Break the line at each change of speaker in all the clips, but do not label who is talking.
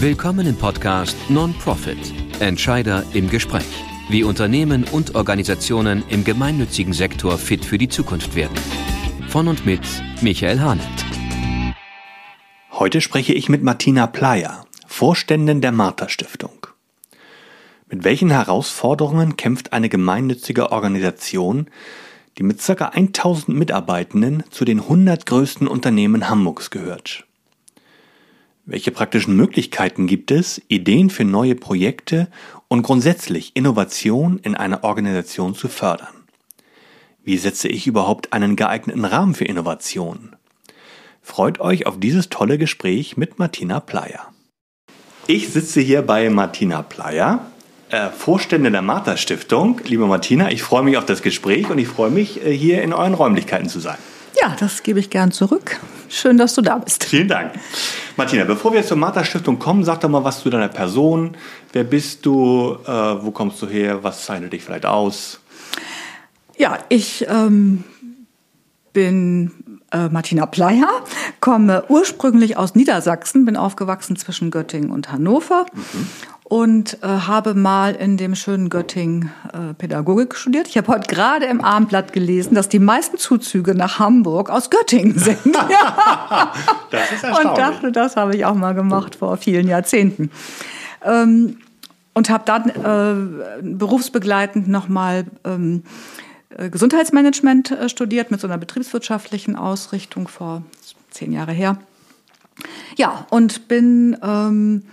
Willkommen im Podcast Non-Profit Entscheider im Gespräch. Wie Unternehmen und Organisationen im gemeinnützigen Sektor fit für die Zukunft werden. Von und mit Michael Hahnert.
Heute spreche ich mit Martina Playa, Vorständin der Martha Stiftung. Mit welchen Herausforderungen kämpft eine gemeinnützige Organisation, die mit ca. 1000 Mitarbeitenden zu den 100 größten Unternehmen Hamburgs gehört? Welche praktischen Möglichkeiten gibt es, Ideen für neue Projekte und grundsätzlich Innovation in einer Organisation zu fördern? Wie setze ich überhaupt einen geeigneten Rahmen für Innovation? Freut euch auf dieses tolle Gespräch mit Martina Playa. Ich sitze hier bei Martina Playa, äh, Vorständin der Martha Stiftung. Liebe Martina, ich freue mich auf das Gespräch und ich freue mich, äh, hier in euren Räumlichkeiten zu sein.
Ja, das gebe ich gern zurück. Schön, dass du da bist.
Vielen Dank. Martina, bevor wir zur Martha Stiftung kommen, sag doch mal was zu deiner Person. Wer bist du? Äh, wo kommst du her? Was zeichnet dich vielleicht aus?
Ja, ich ähm, bin äh, Martina Pleier, komme ursprünglich aus Niedersachsen, bin aufgewachsen zwischen Göttingen und Hannover mhm und äh, habe mal in dem schönen Göttingen äh, Pädagogik studiert. Ich habe heute gerade im Abendblatt gelesen, dass die meisten Zuzüge nach Hamburg aus Göttingen sind. das ist erstaunlich. Und dachte, das habe ich auch mal gemacht vor vielen Jahrzehnten. Ähm, und habe dann äh, berufsbegleitend nochmal ähm, äh, Gesundheitsmanagement äh, studiert mit so einer betriebswirtschaftlichen Ausrichtung vor zehn Jahre her. Ja, und bin ähm,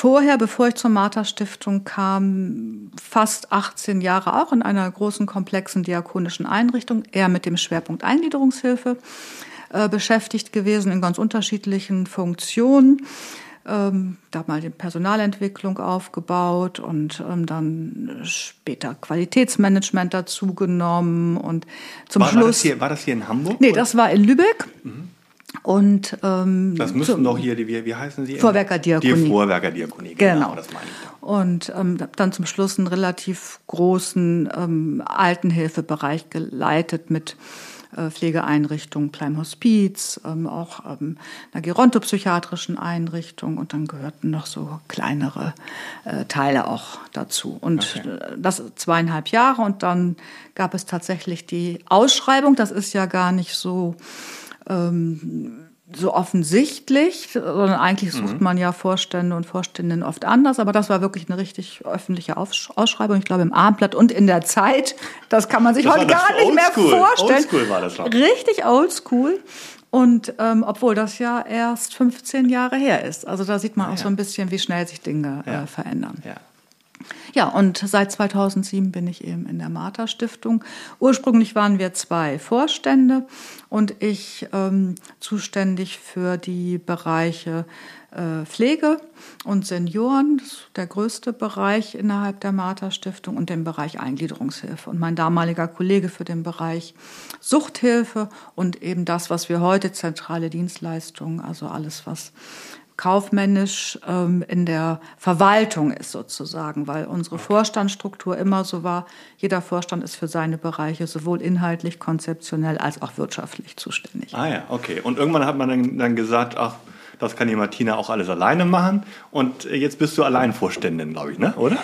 vorher, bevor ich zur Martha Stiftung kam, fast 18 Jahre auch in einer großen, komplexen diakonischen Einrichtung, eher mit dem Schwerpunkt Eingliederungshilfe äh, beschäftigt gewesen in ganz unterschiedlichen Funktionen. Ähm, da mal die Personalentwicklung aufgebaut und ähm, dann später Qualitätsmanagement dazugenommen und zum
war,
Schluss. War
das, hier, war das hier in Hamburg?
Nee, das war in Lübeck. Mhm.
Und, ähm, das müssten doch hier, die, wie, wie heißen sie?
Vorwerkerdiakonie.
Die Vorwerkerdiakonie,
genau. genau. Das meine ich. Und ähm, dann zum Schluss einen relativ großen ähm, Altenhilfebereich geleitet mit äh, Pflegeeinrichtungen, kleinem Hospiz, ähm, auch ähm, einer gerontopsychiatrischen Einrichtung und dann gehörten noch so kleinere äh, Teile auch dazu. Und okay. Äh, das zweieinhalb Jahre und dann gab es tatsächlich die Ausschreibung. Das ist ja gar nicht so ähm, so offensichtlich, sondern eigentlich sucht mhm. man ja Vorstände und Vorständinnen oft anders. Aber das war wirklich eine richtig öffentliche Ausschreibung. Ich glaube im Abendblatt und in der Zeit. Das kann man sich das heute gar nicht mehr vorstellen. Oldschool war das schon. Richtig oldschool. Und ähm, obwohl das ja erst 15 Jahre her ist. Also da sieht man auch ja. so ein bisschen, wie schnell sich Dinge äh, verändern. Ja. Ja, und seit 2007 bin ich eben in der Martha Stiftung. Ursprünglich waren wir zwei Vorstände und ich ähm, zuständig für die Bereiche äh, Pflege und Senioren, das ist der größte Bereich innerhalb der Martha Stiftung und den Bereich Eingliederungshilfe. Und mein damaliger Kollege für den Bereich Suchthilfe und eben das, was wir heute zentrale Dienstleistungen, also alles, was kaufmännisch ähm, in der Verwaltung ist sozusagen, weil unsere Vorstandsstruktur immer so war, jeder Vorstand ist für seine Bereiche sowohl inhaltlich, konzeptionell als auch wirtschaftlich zuständig.
Ah ja, okay. Und irgendwann hat man dann, dann gesagt, ach, das kann die Martina auch alles alleine machen. Und jetzt bist du Alleinvorständin, glaube ich, ne? oder?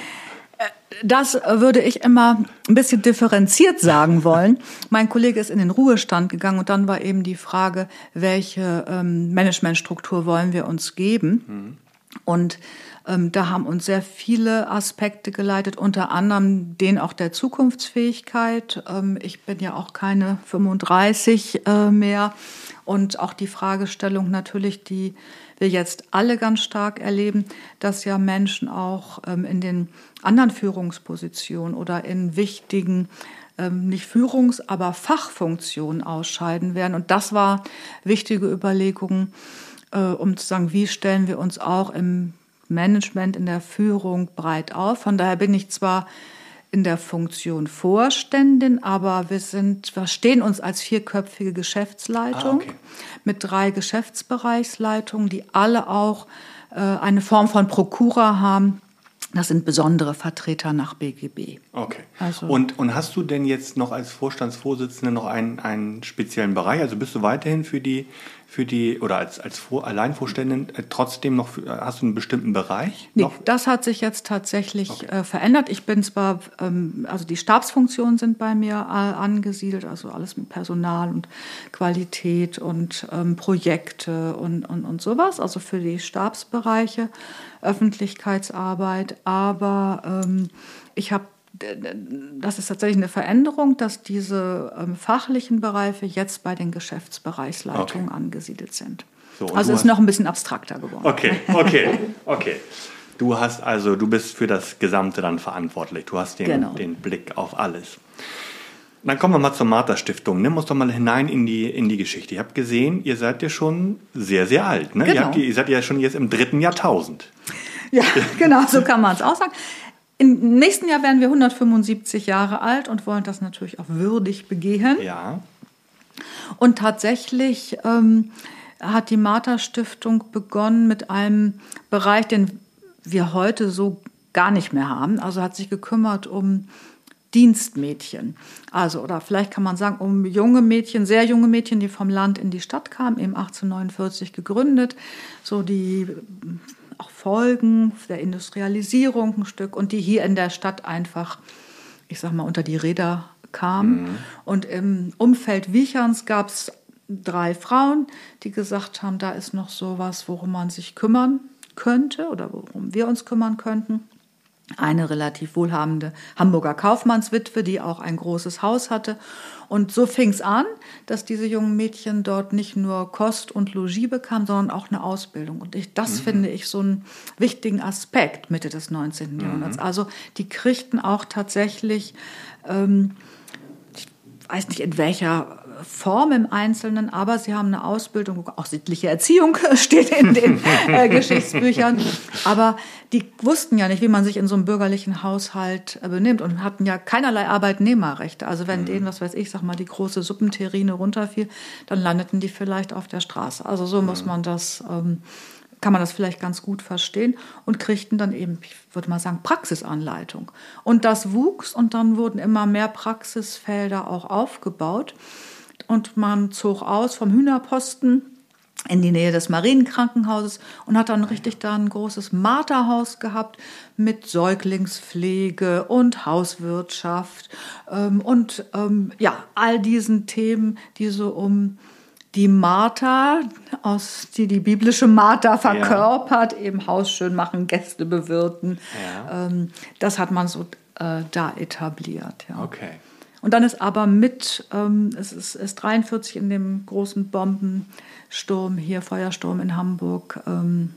Das würde ich immer ein bisschen differenziert sagen wollen. mein Kollege ist in den Ruhestand gegangen und dann war eben die Frage, welche ähm, Managementstruktur wollen wir uns geben? Mhm. Und ähm, da haben uns sehr viele Aspekte geleitet, unter anderem den auch der Zukunftsfähigkeit. Ähm, ich bin ja auch keine 35 äh, mehr. Und auch die Fragestellung natürlich, die wir jetzt alle ganz stark erleben, dass ja Menschen auch ähm, in den anderen Führungspositionen oder in wichtigen ähm, nicht Führungs-, aber Fachfunktionen ausscheiden werden. Und das war wichtige Überlegung, äh, um zu sagen, wie stellen wir uns auch im Management, in der Führung breit auf. Von daher bin ich zwar in der Funktion Vorständin, aber wir sind, verstehen uns als vierköpfige Geschäftsleitung ah, okay. mit drei Geschäftsbereichsleitungen, die alle auch äh, eine Form von Prokura haben. Das sind besondere Vertreter nach BGB.
Okay. Also und, und hast du denn jetzt noch als Vorstandsvorsitzende noch einen, einen speziellen Bereich? Also bist du weiterhin für die, für die oder als, als Vor Alleinvorständin äh, trotzdem noch, für, hast du einen bestimmten Bereich?
Nee, das hat sich jetzt tatsächlich okay. äh, verändert. Ich bin zwar, ähm, also die Stabsfunktionen sind bei mir äh, angesiedelt, also alles mit Personal und Qualität und ähm, Projekte und, und, und sowas, also für die Stabsbereiche, Öffentlichkeitsarbeit, aber ähm, ich habe das ist tatsächlich eine Veränderung, dass diese ähm, fachlichen Bereiche jetzt bei den Geschäftsbereichsleitungen okay. angesiedelt sind. So, also ist noch ein bisschen abstrakter geworden.
Okay, okay, okay. Du hast also, du bist für das Gesamte dann verantwortlich. Du hast den, genau. den Blick auf alles. Dann kommen wir mal zur Martha Stiftung. Nimm uns doch mal hinein in die, in die Geschichte. Ich habe gesehen, ihr seid ja schon sehr, sehr alt. Ne? Genau. Ihr, habt, ihr seid ja schon jetzt im dritten Jahrtausend.
Ja, genau, so kann man es auch sagen. Im nächsten Jahr werden wir 175 Jahre alt und wollen das natürlich auch würdig begehen.
Ja.
Und tatsächlich ähm, hat die Martha Stiftung begonnen mit einem Bereich, den wir heute so gar nicht mehr haben. Also hat sich gekümmert um Dienstmädchen. Also, oder vielleicht kann man sagen, um junge Mädchen, sehr junge Mädchen, die vom Land in die Stadt kamen, eben 1849 gegründet. So die auch Folgen der Industrialisierung ein Stück und die hier in der Stadt einfach, ich sag mal, unter die Räder kamen. Mhm. Und im Umfeld Wicherns gab es drei Frauen, die gesagt haben, da ist noch sowas, worum man sich kümmern könnte oder worum wir uns kümmern könnten eine relativ wohlhabende Hamburger Kaufmannswitwe, die auch ein großes Haus hatte. Und so fing es an, dass diese jungen Mädchen dort nicht nur Kost und Logis bekamen, sondern auch eine Ausbildung. Und ich, das mhm. finde ich so einen wichtigen Aspekt Mitte des 19. Mhm. Jahrhunderts. Also die kriegten auch tatsächlich, ähm, ich weiß nicht in welcher Form im Einzelnen, aber sie haben eine Ausbildung, auch sittliche Erziehung steht in den äh, Geschichtsbüchern. Aber die wussten ja nicht, wie man sich in so einem bürgerlichen Haushalt äh, benimmt und hatten ja keinerlei Arbeitnehmerrechte. Also wenn mhm. denen, was weiß ich, sag mal, die große Suppenterrine runterfiel, dann landeten die vielleicht auf der Straße. Also so mhm. muss man das ähm, kann man das vielleicht ganz gut verstehen und kriegten dann eben, ich würde mal sagen, Praxisanleitung. Und das wuchs und dann wurden immer mehr Praxisfelder auch aufgebaut und man zog aus vom Hühnerposten in die Nähe des Marienkrankenhauses und hat dann richtig da ein großes Marterhaus gehabt mit Säuglingspflege und Hauswirtschaft ähm, und ähm, ja, all diesen Themen, die so um die Martha, aus die die biblische Martha verkörpert, ja. eben Haus schön machen, Gäste bewirten. Ja. Ähm, das hat man so äh, da etabliert.
Ja. Okay.
Und dann ist aber mit, ähm, es ist, ist 43 in dem großen Bombensturm hier, Feuersturm in Hamburg, ähm,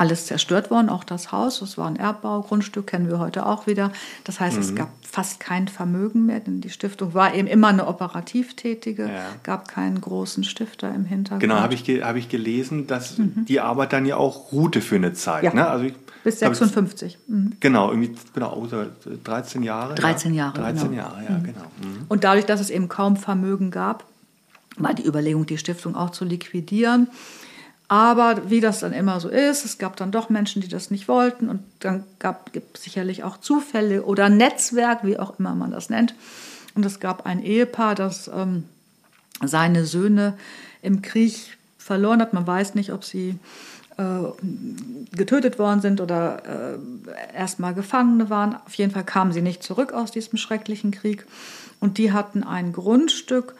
alles zerstört worden, auch das Haus. Das war ein Erbbau, Grundstück kennen wir heute auch wieder. Das heißt, mhm. es gab fast kein Vermögen mehr, denn die Stiftung war eben immer eine operativtätige, ja. gab keinen großen Stifter im Hintergrund.
Genau, habe ich, hab ich gelesen, dass mhm. die Arbeit dann ja auch ruhte für eine Zeit. Ja. Ne?
Also ich, Bis 56.
Mhm. Genau, irgendwie genau, 13 Jahre.
13 Jahre.
13 genau. Jahre, ja, mhm. genau.
Mhm. Und dadurch, dass es eben kaum Vermögen gab, war die Überlegung, die Stiftung auch zu liquidieren. Aber wie das dann immer so ist, es gab dann doch Menschen, die das nicht wollten und dann gab es sicherlich auch Zufälle oder Netzwerk, wie auch immer man das nennt. Und es gab ein Ehepaar, das ähm, seine Söhne im Krieg verloren hat. Man weiß nicht, ob sie äh, getötet worden sind oder äh, erstmal Gefangene waren. Auf jeden Fall kamen sie nicht zurück aus diesem schrecklichen Krieg. Und die hatten ein Grundstück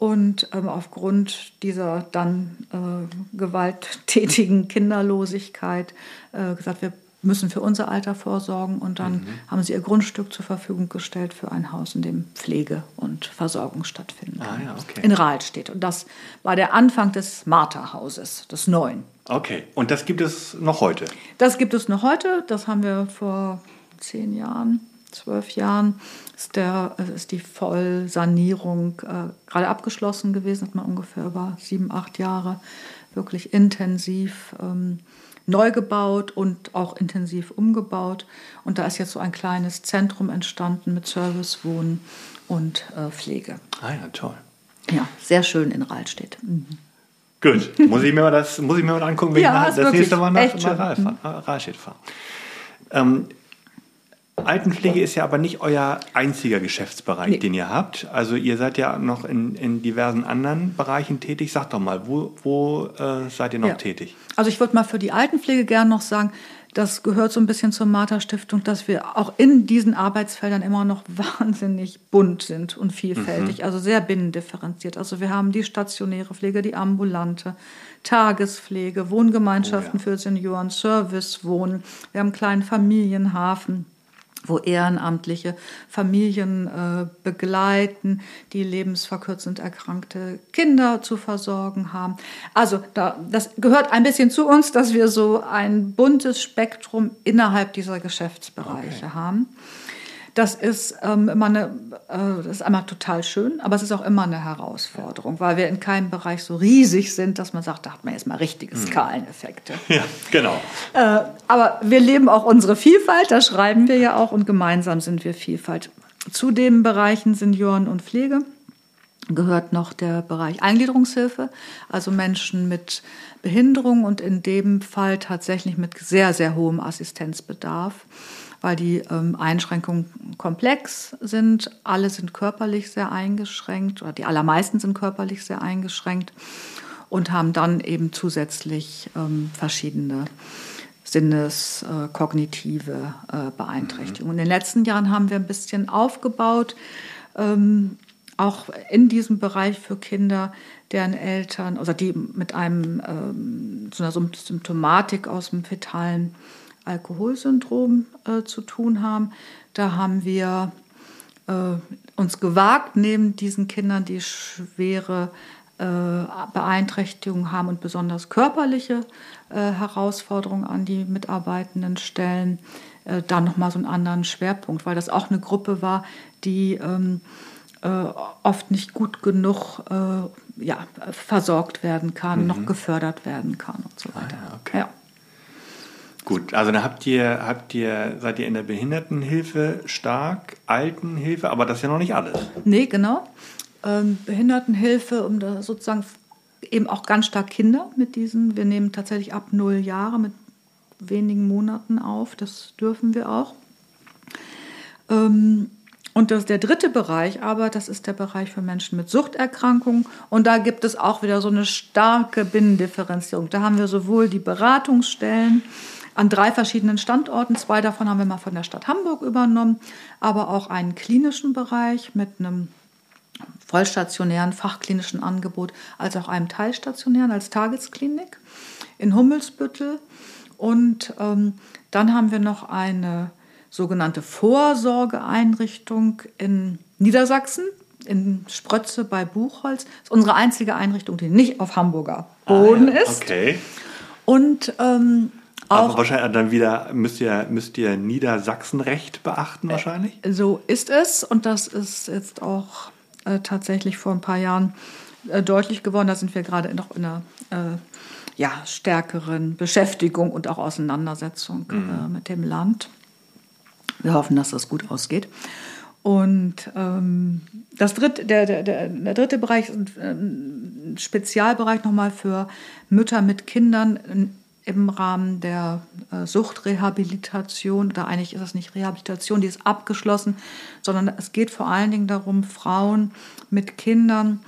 und ähm, aufgrund dieser dann äh, gewalttätigen Kinderlosigkeit äh, gesagt, wir müssen für unser Alter vorsorgen. Und dann mhm. haben sie ihr Grundstück zur Verfügung gestellt für ein Haus, in dem Pflege und Versorgung stattfinden
kann. Ah, ja, okay.
In Rahlstedt. Und das war der Anfang des Martha-Hauses, des neuen.
Okay, und das gibt es noch heute?
Das gibt es noch heute. Das haben wir vor zehn Jahren zwölf Jahren ist, der, ist die Vollsanierung äh, gerade abgeschlossen gewesen, hat man ungefähr über sieben, acht Jahre wirklich intensiv ähm, neu gebaut und auch intensiv umgebaut. Und da ist jetzt so ein kleines Zentrum entstanden mit Servicewohnen und äh, Pflege.
Ah ja, toll.
Ja, sehr schön in Rahlstedt. Mhm.
Gut, muss ich mir mal das, muss ich mir mal angucken, wenn ja, ich das nächste Mal nach, nach Rahlstedt fahre. Ähm, Altenpflege ist ja aber nicht euer einziger Geschäftsbereich, nee. den ihr habt. Also ihr seid ja noch in, in diversen anderen Bereichen tätig. Sag doch mal, wo, wo äh, seid ihr noch ja. tätig?
Also ich würde mal für die Altenpflege gerne noch sagen, das gehört so ein bisschen zur Martha Stiftung, dass wir auch in diesen Arbeitsfeldern immer noch wahnsinnig bunt sind und vielfältig, mhm. also sehr binnendifferenziert. Also wir haben die stationäre Pflege, die ambulante, Tagespflege, Wohngemeinschaften oh ja. für Senioren, Servicewohnen, wir haben einen kleinen Familienhafen wo Ehrenamtliche Familien äh, begleiten, die lebensverkürzend erkrankte Kinder zu versorgen haben. Also da, das gehört ein bisschen zu uns, dass wir so ein buntes Spektrum innerhalb dieser Geschäftsbereiche okay. haben. Das ist ähm, immer eine, äh, das ist einmal total schön, aber es ist auch immer eine Herausforderung, weil wir in keinem Bereich so riesig sind, dass man sagt, da hat man jetzt mal richtige hm. Skaleneffekte.
Ja, genau.
Äh, aber wir leben auch unsere Vielfalt, das schreiben wir ja auch und gemeinsam sind wir Vielfalt. Zu den Bereichen Senioren und Pflege gehört noch der Bereich Eingliederungshilfe, also Menschen mit Behinderung und in dem Fall tatsächlich mit sehr, sehr hohem Assistenzbedarf weil die ähm, Einschränkungen komplex sind. Alle sind körperlich sehr eingeschränkt oder die allermeisten sind körperlich sehr eingeschränkt und haben dann eben zusätzlich ähm, verschiedene sinneskognitive äh, äh, Beeinträchtigungen. Mhm. In den letzten Jahren haben wir ein bisschen aufgebaut, ähm, auch in diesem Bereich für Kinder, deren Eltern, also die mit einem ähm, so einer Symptomatik aus dem fetalen Alkoholsyndrom äh, zu tun haben. Da haben wir äh, uns gewagt, neben diesen Kindern, die schwere äh, Beeinträchtigungen haben und besonders körperliche äh, Herausforderungen an die Mitarbeitenden stellen, äh, dann nochmal so einen anderen Schwerpunkt, weil das auch eine Gruppe war, die ähm, äh, oft nicht gut genug ja, versorgt werden kann, mhm. noch gefördert werden kann und so weiter.
Ah, okay. ja. Gut, also dann habt ihr, habt ihr, seid ihr in der Behindertenhilfe stark, Altenhilfe, aber das ist ja noch nicht alles.
Nee, genau. Ähm, Behindertenhilfe, um da sozusagen eben auch ganz stark Kinder mit diesen. Wir nehmen tatsächlich ab null Jahre mit wenigen Monaten auf, das dürfen wir auch. Ähm, und das, der dritte Bereich aber, das ist der Bereich für Menschen mit Suchterkrankungen. Und da gibt es auch wieder so eine starke Binnendifferenzierung. Da haben wir sowohl die Beratungsstellen, an drei verschiedenen Standorten. Zwei davon haben wir mal von der Stadt Hamburg übernommen, aber auch einen klinischen Bereich mit einem vollstationären fachklinischen Angebot, als auch einem teilstationären als Tagesklinik in Hummelsbüttel. Und ähm, dann haben wir noch eine sogenannte Vorsorgeeinrichtung in Niedersachsen, in Sprötze bei Buchholz. Das ist unsere einzige Einrichtung, die nicht auf Hamburger Boden ah, ja. ist.
Okay.
Und ähm,
aber wahrscheinlich dann wieder müsst ihr, müsst ihr Niedersachsenrecht beachten äh, wahrscheinlich?
So ist es und das ist jetzt auch äh, tatsächlich vor ein paar Jahren äh, deutlich geworden. Da sind wir gerade noch in einer äh, ja, stärkeren Beschäftigung und auch Auseinandersetzung äh, mhm. mit dem Land. Wir hoffen, dass das gut ausgeht. Und ähm, das dritte, der, der, der, der dritte Bereich ist ein Spezialbereich nochmal für Mütter mit Kindern im Rahmen der äh, Suchtrehabilitation, oder eigentlich ist es nicht Rehabilitation, die ist abgeschlossen, sondern es geht vor allen Dingen darum, Frauen mit Kindern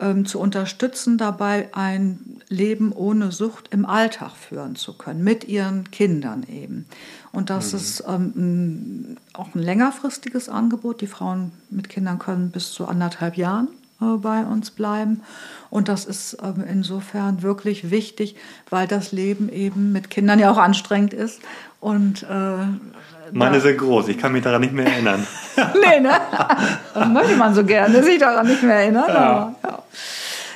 ähm, zu unterstützen, dabei ein Leben ohne Sucht im Alltag führen zu können, mit ihren Kindern eben. Und das mhm. ist ähm, auch ein längerfristiges Angebot. Die Frauen mit Kindern können bis zu anderthalb Jahren bei uns bleiben. Und das ist ähm, insofern wirklich wichtig, weil das Leben eben mit Kindern ja auch anstrengend ist. Und, äh,
Meine sind groß, ich kann mich daran nicht mehr erinnern.
nee, ne? Das möchte man so gerne, sich daran nicht mehr erinnern. Ja, ja.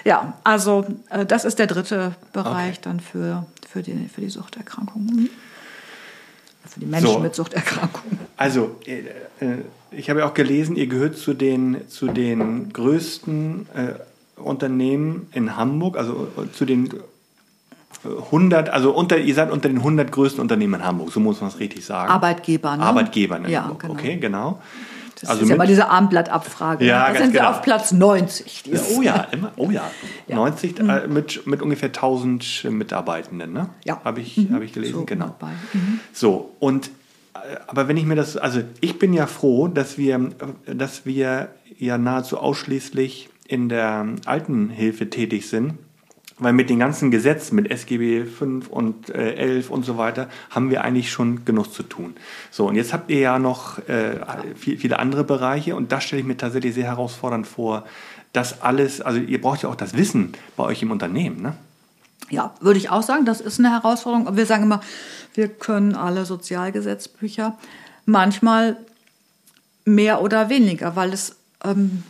ja also äh, das ist der dritte Bereich okay. dann für, für, die, für die Suchterkrankungen. Für die Menschen so. mit Suchterkrankungen.
Also, äh, äh ich habe ja auch gelesen, ihr gehört zu den, zu den größten äh, Unternehmen in Hamburg, also äh, zu den 100, also unter, ihr seid unter den 100 größten Unternehmen in Hamburg, so muss man es richtig sagen.
Arbeitgeber,
ne? Arbeitgebern in
ja,
Hamburg, genau. okay, genau.
Das also ist ja mal diese Armblattabfrage.
Ja,
da sind
genau.
wir auf Platz 90.
Oh ja, immer, oh ja. ja. 90 mhm. äh, mit, mit ungefähr 1000 Mitarbeitenden, ne?
Ja.
Habe ich, mhm. hab ich gelesen,
so
genau.
Mhm.
So, und aber wenn ich mir das, also ich bin ja froh, dass wir, dass wir ja nahezu ausschließlich in der Altenhilfe tätig sind. Weil mit den ganzen Gesetzen, mit SGB 5 und äh, 11 und so weiter, haben wir eigentlich schon genug zu tun. So, und jetzt habt ihr ja noch äh, viel, viele andere Bereiche und das stelle ich mir tatsächlich sehr herausfordernd vor, das alles, also ihr braucht ja auch das Wissen bei euch im Unternehmen, ne?
Ja, würde ich auch sagen, das ist eine Herausforderung. Wir sagen immer, wir können alle Sozialgesetzbücher. Manchmal mehr oder weniger, weil es, ähm,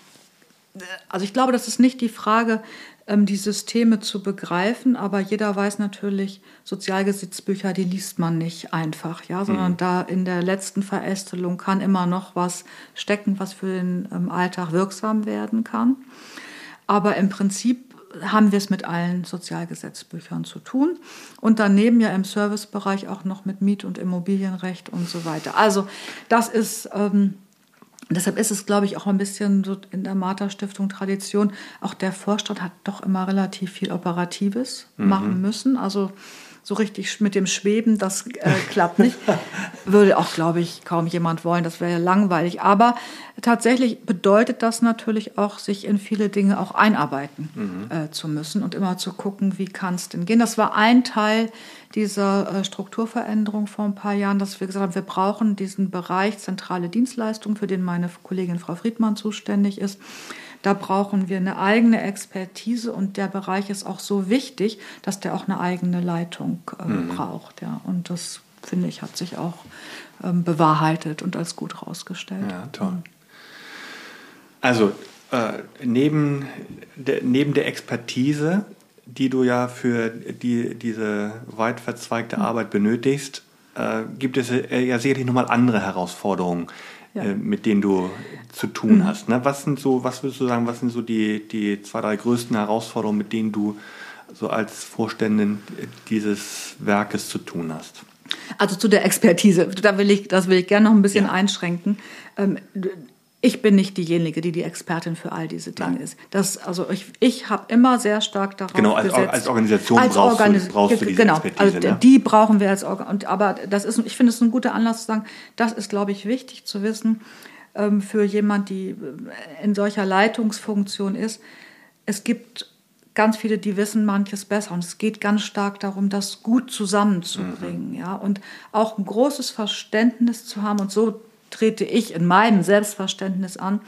also ich glaube, das ist nicht die Frage, ähm, die Systeme zu begreifen, aber jeder weiß natürlich, Sozialgesetzbücher, die liest man nicht einfach, ja, sondern mhm. da in der letzten Verästelung kann immer noch was stecken, was für den ähm, Alltag wirksam werden kann. Aber im Prinzip haben wir es mit allen Sozialgesetzbüchern zu tun und daneben ja im Servicebereich auch noch mit Miet- und Immobilienrecht und so weiter. Also das ist ähm, deshalb ist es, glaube ich, auch ein bisschen so in der Martha Stiftung Tradition. Auch der Vorstand hat doch immer relativ viel Operatives mhm. machen müssen. Also so richtig mit dem Schweben, das äh, klappt nicht. Würde auch, glaube ich, kaum jemand wollen. Das wäre ja langweilig. Aber tatsächlich bedeutet das natürlich auch, sich in viele Dinge auch einarbeiten mhm. äh, zu müssen und immer zu gucken, wie kann es denn gehen. Das war ein Teil dieser äh, Strukturveränderung vor ein paar Jahren, dass wir gesagt haben, wir brauchen diesen Bereich zentrale Dienstleistung, für den meine Kollegin Frau Friedmann zuständig ist. Da brauchen wir eine eigene Expertise und der Bereich ist auch so wichtig, dass der auch eine eigene Leitung äh, mhm. braucht. Ja. Und das, finde ich, hat sich auch ähm, bewahrheitet und als gut herausgestellt.
Ja, toll. Also äh, neben, de, neben der Expertise, die du ja für die, diese weit verzweigte mhm. Arbeit benötigst, äh, gibt es ja sicherlich nochmal andere Herausforderungen ja. äh, mit denen du zu tun mhm. hast. Ne? Was sind so, was würdest du sagen, was sind so die, die zwei, drei größten Herausforderungen, mit denen du so als Vorständin dieses Werkes zu tun hast?
Also zu der Expertise, da will ich, das will ich gerne noch ein bisschen ja. einschränken. Ähm, ich bin nicht diejenige, die die Expertin für all diese Dinge Nein. ist. Das, also ich, ich habe immer sehr stark darauf
genau, als, gesetzt. als Organisation als brauchst, Organis du, brauchst du diese genau, Expertise.
Also ne? Die brauchen wir als Organisation. Aber das ist, ich finde es ein guter Anlass zu sagen, das ist, glaube ich, wichtig zu wissen ähm, für jemand, die äh, in solcher Leitungsfunktion ist. Es gibt ganz viele, die wissen manches besser. Und es geht ganz stark darum, das gut zusammenzubringen. Mhm. Ja? Und auch ein großes Verständnis zu haben und so trete ich in meinem Selbstverständnis an.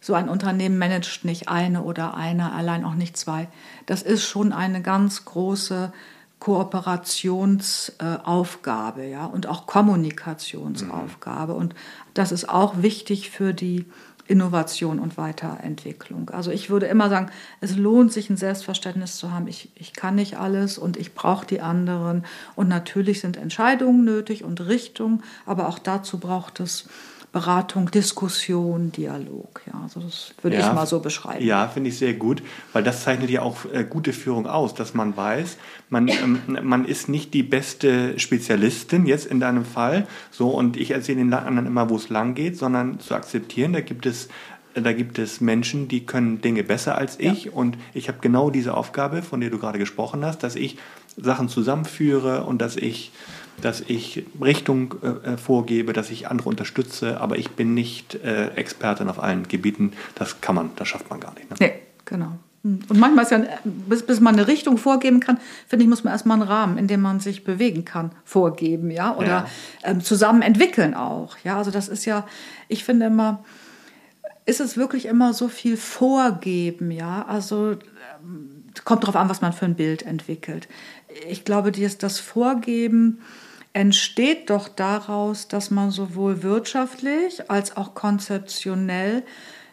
So ein Unternehmen managt nicht eine oder einer, allein auch nicht zwei. Das ist schon eine ganz große Kooperationsaufgabe ja, und auch Kommunikationsaufgabe. Und das ist auch wichtig für die Innovation und Weiterentwicklung. Also ich würde immer sagen, es lohnt sich ein Selbstverständnis zu haben. Ich, ich kann nicht alles und ich brauche die anderen. Und natürlich sind Entscheidungen nötig und Richtung, aber auch dazu braucht es Beratung, Diskussion, Dialog. Ja, also das würde ja, ich mal so beschreiben.
Ja, finde ich sehr gut, weil das zeichnet ja auch äh, gute Führung aus, dass man weiß, man, ähm, man ist nicht die beste Spezialistin jetzt in deinem Fall, so und ich erzähle den anderen immer, wo es lang geht, sondern zu akzeptieren, da gibt es da gibt es Menschen, die können Dinge besser als ich ja. und ich habe genau diese Aufgabe, von der du gerade gesprochen hast, dass ich Sachen zusammenführe und dass ich dass ich Richtung äh, äh, vorgebe, dass ich andere unterstütze, aber ich bin nicht äh, Expertin auf allen Gebieten. Das kann man, das schafft man gar nicht.
Ne? Nee, genau. Hm. Und manchmal ist ja, bis, bis man eine Richtung vorgeben kann, finde ich, muss man erstmal einen Rahmen, in dem man sich bewegen kann, vorgeben, ja, oder ja. Ähm, zusammen entwickeln auch. Ja, also das ist ja, ich finde immer, ist es wirklich immer so viel vorgeben, ja, also ähm, kommt darauf an, was man für ein Bild entwickelt. Ich glaube, das Vorgeben, entsteht doch daraus, dass man sowohl wirtschaftlich als auch konzeptionell,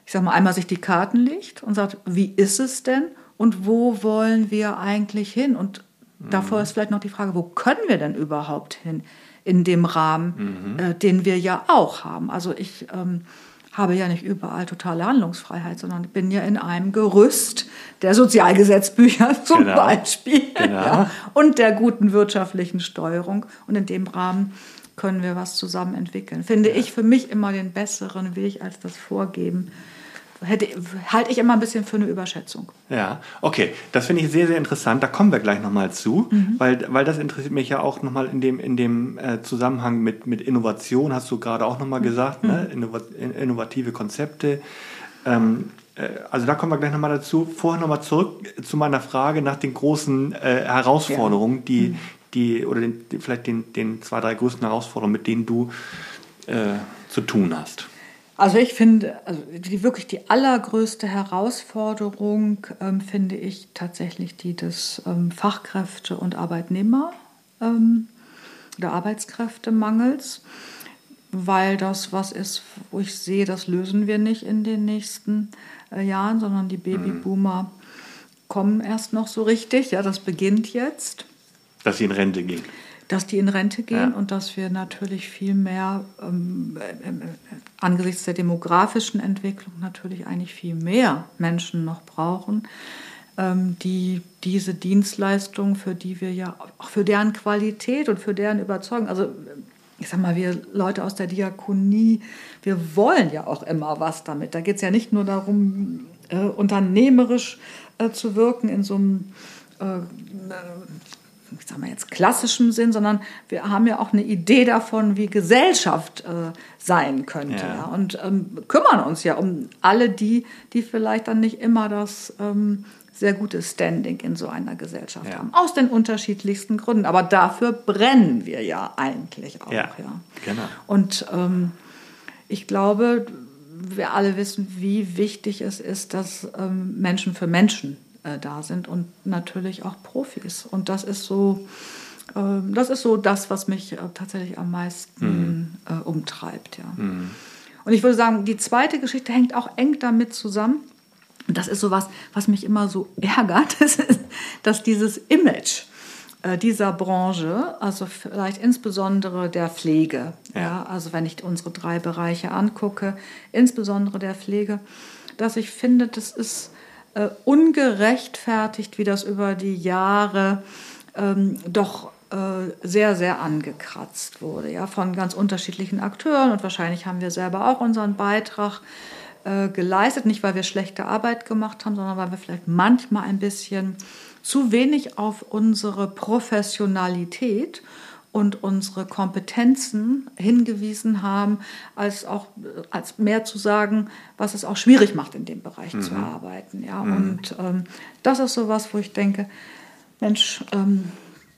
ich sage mal, einmal sich die Karten legt und sagt, wie ist es denn und wo wollen wir eigentlich hin? Und mhm. davor ist vielleicht noch die Frage, wo können wir denn überhaupt hin in dem Rahmen, mhm. äh, den wir ja auch haben? Also ich ähm, habe ja nicht überall totale Handlungsfreiheit, sondern bin ja in einem Gerüst der Sozialgesetzbücher zum genau. Beispiel genau. Ja, und der guten wirtschaftlichen Steuerung. Und in dem Rahmen können wir was zusammen entwickeln. Finde ja. ich für mich immer den besseren Weg als das Vorgeben hätte, halte ich immer ein bisschen für eine Überschätzung.
Ja, okay. Das finde ich sehr, sehr interessant. Da kommen wir gleich nochmal zu, mhm. weil, weil das interessiert mich ja auch nochmal in dem, in dem äh, Zusammenhang mit, mit Innovation, hast du gerade auch nochmal mhm. gesagt, ne? mhm. ne? innovative Konzepte. Ähm, äh, also da kommen wir gleich nochmal dazu. Vorher nochmal zurück zu meiner Frage nach den großen äh, Herausforderungen, ja. die, mhm. die, oder den, vielleicht den, den zwei, drei größten Herausforderungen, mit denen du äh, zu tun hast.
Also ich finde, also die wirklich die allergrößte Herausforderung ähm, finde ich tatsächlich die des ähm, Fachkräfte- und Arbeitnehmer ähm, oder Arbeitskräftemangels, weil das was ist, wo ich sehe, das lösen wir nicht in den nächsten äh, Jahren, sondern die Babyboomer mhm. kommen erst noch so richtig. Ja, das beginnt jetzt.
Dass sie in Rente gehen
dass die in Rente gehen ja. und dass wir natürlich viel mehr ähm, äh, äh, angesichts der demografischen Entwicklung natürlich eigentlich viel mehr Menschen noch brauchen, ähm, die diese Dienstleistung, für die wir ja auch für deren Qualität und für deren Überzeugung, also ich sag mal, wir Leute aus der Diakonie, wir wollen ja auch immer was damit. Da geht es ja nicht nur darum, äh, unternehmerisch äh, zu wirken in so einem äh, ich sag mal jetzt klassischem Sinn, sondern wir haben ja auch eine Idee davon, wie Gesellschaft äh, sein könnte. Ja. Ja, und ähm, kümmern uns ja um alle die, die vielleicht dann nicht immer das ähm, sehr gute Standing in so einer Gesellschaft ja. haben. Aus den unterschiedlichsten Gründen. Aber dafür brennen wir ja eigentlich auch. Ja, genau. Und ähm, ich glaube, wir alle wissen, wie wichtig es ist, dass ähm, Menschen für Menschen äh, da sind und natürlich auch Profis. Und das ist so, äh, das ist so das, was mich äh, tatsächlich am meisten mhm. umtreibt. Ja. Mhm. Und ich würde sagen, die zweite Geschichte hängt auch eng damit zusammen. Und das ist so was, was mich immer so ärgert, dass dieses Image dieser Branche, also vielleicht insbesondere der Pflege, ja. ja. also wenn ich unsere drei Bereiche angucke, insbesondere der Pflege, dass ich finde, das ist äh, ungerechtfertigt, wie das über die Jahre ähm, doch äh, sehr, sehr angekratzt wurde, ja, von ganz unterschiedlichen Akteuren. Und wahrscheinlich haben wir selber auch unseren Beitrag äh, geleistet, nicht weil wir schlechte Arbeit gemacht haben, sondern weil wir vielleicht manchmal ein bisschen zu wenig auf unsere Professionalität und unsere Kompetenzen hingewiesen haben, als auch als mehr zu sagen, was es auch schwierig macht, in dem Bereich mhm. zu arbeiten. Ja, mhm. und ähm, das ist so was, wo ich denke, Mensch, ähm,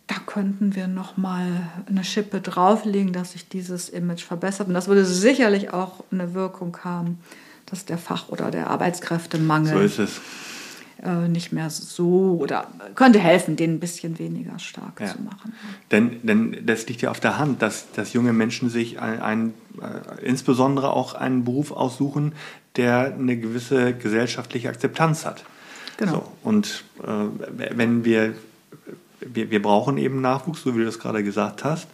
da könnten wir noch mal eine Schippe drauflegen, dass sich dieses Image verbessert. Und das würde sicherlich auch eine Wirkung haben, dass der Fach- oder der Arbeitskräftemangel so ist es äh, nicht mehr so oder könnte helfen, den ein bisschen weniger stark ja. zu machen.
Denn, denn das liegt ja auf der Hand, dass, dass junge Menschen sich ein, ein, äh, insbesondere auch einen Beruf aussuchen, der eine gewisse gesellschaftliche Akzeptanz hat. Genau. So, und äh, wenn wir, wir, wir brauchen eben Nachwuchs, so wie du das gerade gesagt hast,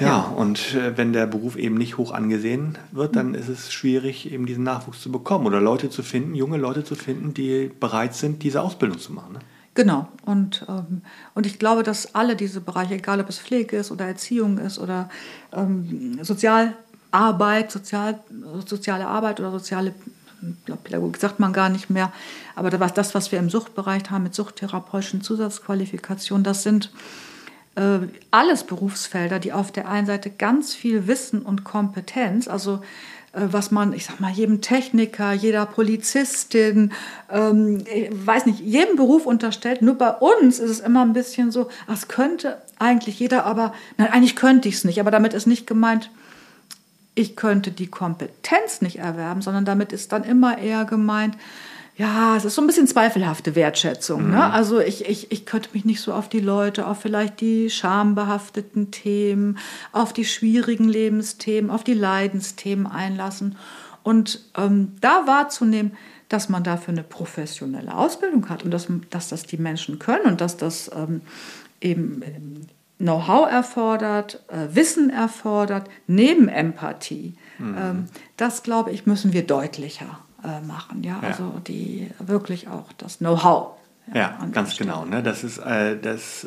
ja, ja. und äh, wenn der Beruf eben nicht hoch angesehen wird, dann ist es schwierig, eben diesen Nachwuchs zu bekommen oder Leute zu finden, junge Leute zu finden, die bereit sind, diese Ausbildung zu machen. Ne?
Genau. Und, ähm, und ich glaube, dass alle diese Bereiche, egal ob es Pflege ist oder Erziehung ist oder ähm, Sozialarbeit, Sozial, soziale Arbeit oder soziale Pädagogik sagt man gar nicht mehr, aber das, was wir im Suchtbereich haben mit suchttherapeutischen Zusatzqualifikationen, das sind äh, alles Berufsfelder, die auf der einen Seite ganz viel Wissen und Kompetenz, also äh, was man, ich sag mal, jedem Techniker, jeder Polizistin, ähm, weiß nicht, jedem Beruf unterstellt. Nur bei uns ist es immer ein bisschen so, das könnte eigentlich jeder, aber nein, eigentlich könnte ich es nicht. Aber damit ist nicht gemeint, ich könnte die Kompetenz nicht erwerben, sondern damit ist dann immer eher gemeint, ja, es ist so ein bisschen zweifelhafte Wertschätzung. Ne? Mhm. Ne? Also ich, ich, ich könnte mich nicht so auf die Leute, auf vielleicht die schambehafteten Themen, auf die schwierigen Lebensthemen, auf die Leidensthemen einlassen. Und ähm, da wahrzunehmen, dass man dafür eine professionelle Ausbildung hat und dass, dass das die Menschen können und dass das ähm, eben Know-how erfordert, äh, Wissen erfordert, neben Empathie. Mhm. Ähm, das, glaube ich, müssen wir deutlicher äh, machen. Ja? ja? also die wirklich auch das Know-how
Ja, ganz genau. Ne? Das, ist, äh, das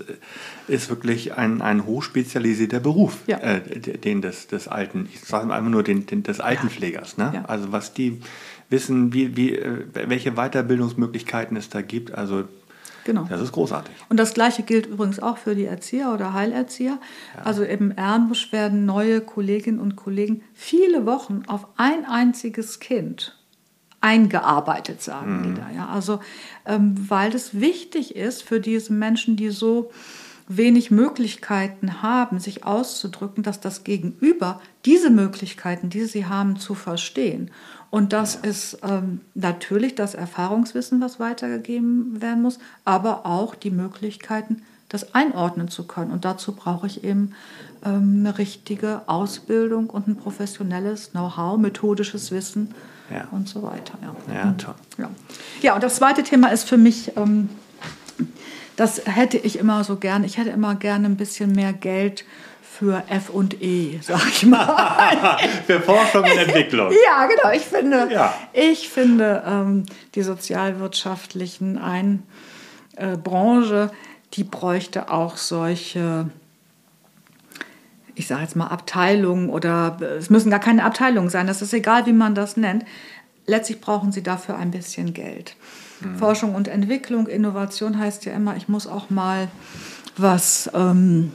ist wirklich ein, ein hochspezialisierter Beruf, ja. äh, den des, des alten, ich sage einfach nur den, den des Altenpflegers. Ne? Ja. Also was die wissen, wie, wie, äh, welche Weiterbildungsmöglichkeiten es da gibt. Also Genau. Das ist großartig.
Und das Gleiche gilt übrigens auch für die Erzieher oder Heilerzieher. Ja. Also im Ernbusch werden neue Kolleginnen und Kollegen viele Wochen auf ein einziges Kind eingearbeitet, sagen mhm. die da. Ja? Also, ähm, weil es wichtig ist für diese Menschen, die so wenig Möglichkeiten haben, sich auszudrücken, dass das Gegenüber diese Möglichkeiten, die sie haben, zu verstehen. Und das ja. ist ähm, natürlich das Erfahrungswissen, was weitergegeben werden muss, aber auch die Möglichkeiten, das einordnen zu können. Und dazu brauche ich eben ähm, eine richtige Ausbildung und ein professionelles Know-how, methodisches Wissen ja. und so weiter. Ja, ja toll. Ja. ja, und das zweite Thema ist für mich, ähm, das hätte ich immer so gern, ich hätte immer gerne ein bisschen mehr Geld für F und E, sag ich mal.
für Forschung und Entwicklung.
ja, genau. Ich finde, ja. ich finde ähm, die sozialwirtschaftlichen ein, äh, Branche, die bräuchte auch solche ich sage jetzt mal Abteilungen oder es müssen gar keine Abteilungen sein, das ist egal, wie man das nennt. Letztlich brauchen sie dafür ein bisschen Geld. Mhm. Forschung und Entwicklung, Innovation heißt ja immer, ich muss auch mal was ähm,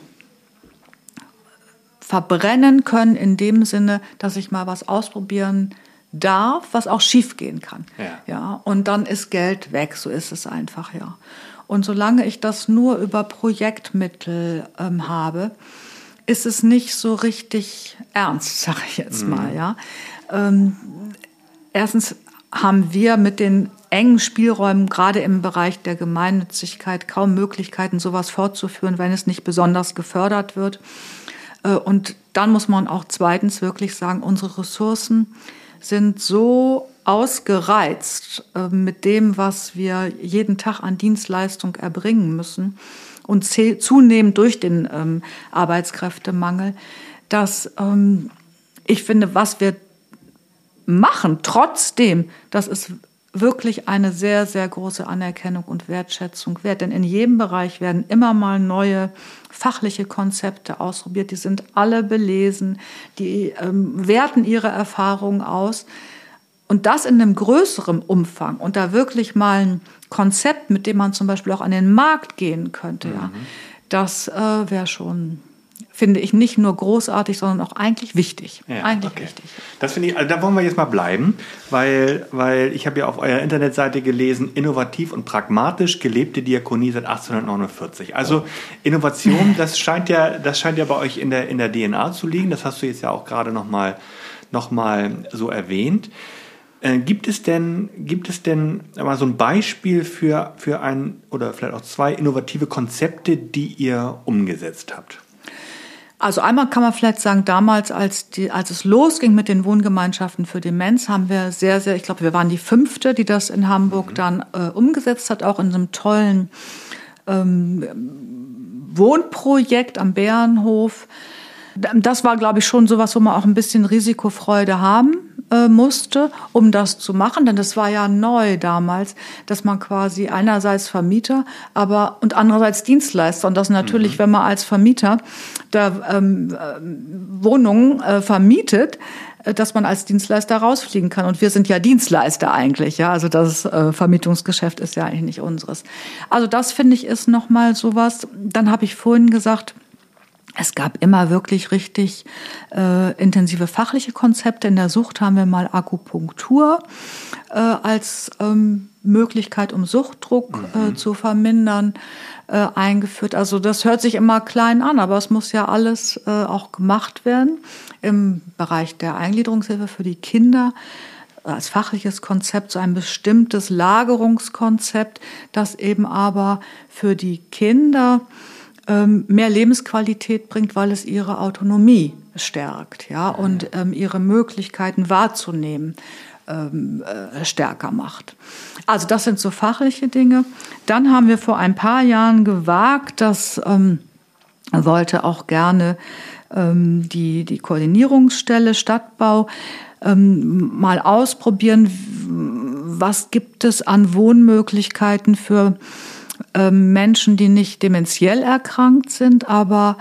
verbrennen können, in dem Sinne, dass ich mal was ausprobieren darf, was auch schiefgehen kann. Ja. ja. Und dann ist Geld weg, so ist es einfach, ja. Und solange ich das nur über Projektmittel ähm, habe, ist es nicht so richtig ernst, sage ich jetzt mhm. mal. Ja. Ähm, erstens haben wir mit den engen Spielräumen, gerade im Bereich der Gemeinnützigkeit, kaum Möglichkeiten, sowas fortzuführen, wenn es nicht besonders gefördert wird. Äh, und dann muss man auch zweitens wirklich sagen, unsere Ressourcen sind so ausgereizt äh, mit dem, was wir jeden Tag an Dienstleistung erbringen müssen, und zunehmend durch den ähm, Arbeitskräftemangel, dass ähm, ich finde, was wir machen, trotzdem, das ist wirklich eine sehr, sehr große Anerkennung und Wertschätzung wert. Denn in jedem Bereich werden immer mal neue fachliche Konzepte ausprobiert. Die sind alle belesen, die ähm, werten ihre Erfahrungen aus. Und das in einem größeren Umfang und da wirklich mal ein Konzept, mit dem man zum Beispiel auch an den Markt gehen könnte, mhm. ja, das äh, wäre schon finde ich nicht nur großartig, sondern auch eigentlich wichtig. Ja, eigentlich okay. wichtig.
Das finde ich, also da wollen wir jetzt mal bleiben, weil, weil ich habe ja auf eurer Internetseite gelesen, innovativ und pragmatisch gelebte Diakonie seit 1849. Also Innovation, das scheint ja, das scheint ja bei euch in der, in der DNA zu liegen. Das hast du jetzt ja auch gerade nochmal noch mal so erwähnt. Äh, gibt es denn, gibt es denn mal so ein Beispiel für, für ein oder vielleicht auch zwei innovative Konzepte, die ihr umgesetzt habt?
Also einmal kann man vielleicht sagen, damals, als, die, als es losging mit den Wohngemeinschaften für Demenz, haben wir sehr, sehr, ich glaube, wir waren die fünfte, die das in Hamburg mhm. dann äh, umgesetzt hat, auch in einem tollen ähm, Wohnprojekt am Bärenhof. Das war, glaube ich, schon sowas, wo man auch ein bisschen Risikofreude haben äh, musste, um das zu machen, denn das war ja neu damals, dass man quasi einerseits Vermieter, aber und andererseits Dienstleister und das natürlich, mhm. wenn man als Vermieter da ähm, äh, Wohnungen äh, vermietet, äh, dass man als Dienstleister rausfliegen kann. Und wir sind ja Dienstleister eigentlich, ja. Also das äh, Vermietungsgeschäft ist ja eigentlich nicht unseres. Also das finde ich ist nochmal sowas. Dann habe ich vorhin gesagt, es gab immer wirklich richtig äh, intensive fachliche Konzepte. In der Sucht haben wir mal Akupunktur äh, als ähm, Möglichkeit, um Suchtdruck äh, mhm. äh, zu vermindern, äh, eingeführt. Also das hört sich immer klein an, aber es muss ja alles äh, auch gemacht werden. Im Bereich der Eingliederungshilfe für die Kinder als fachliches Konzept so ein bestimmtes Lagerungskonzept, das eben aber für die Kinder ähm, mehr Lebensqualität bringt, weil es ihre Autonomie stärkt, ja, und ähm, ihre Möglichkeiten wahrzunehmen ähm, äh, stärker macht. Also das sind so fachliche Dinge. Dann haben wir vor ein paar Jahren gewagt, dass ähm, wollte auch gerne ähm, die, die Koordinierungsstelle Stadtbau ähm, mal ausprobieren, was gibt es an Wohnmöglichkeiten für Menschen, die nicht dementiell erkrankt sind, aber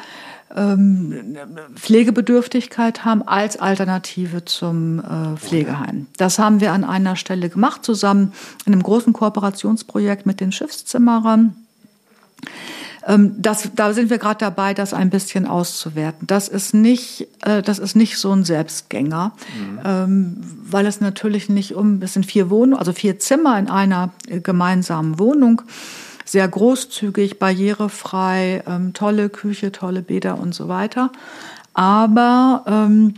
ähm, Pflegebedürftigkeit haben als Alternative zum äh, Pflegeheim. Das haben wir an einer Stelle gemacht, zusammen in einem großen Kooperationsprojekt mit den Schiffszimmerern. Ähm, das, da sind wir gerade dabei, das ein bisschen auszuwerten. Das ist nicht, äh, das ist nicht so ein Selbstgänger, mhm. ähm, weil es natürlich nicht um, es sind vier Wohnungen, also vier Zimmer in einer äh, gemeinsamen Wohnung sehr großzügig, barrierefrei, ähm, tolle Küche, tolle Bäder und so weiter. Aber ähm,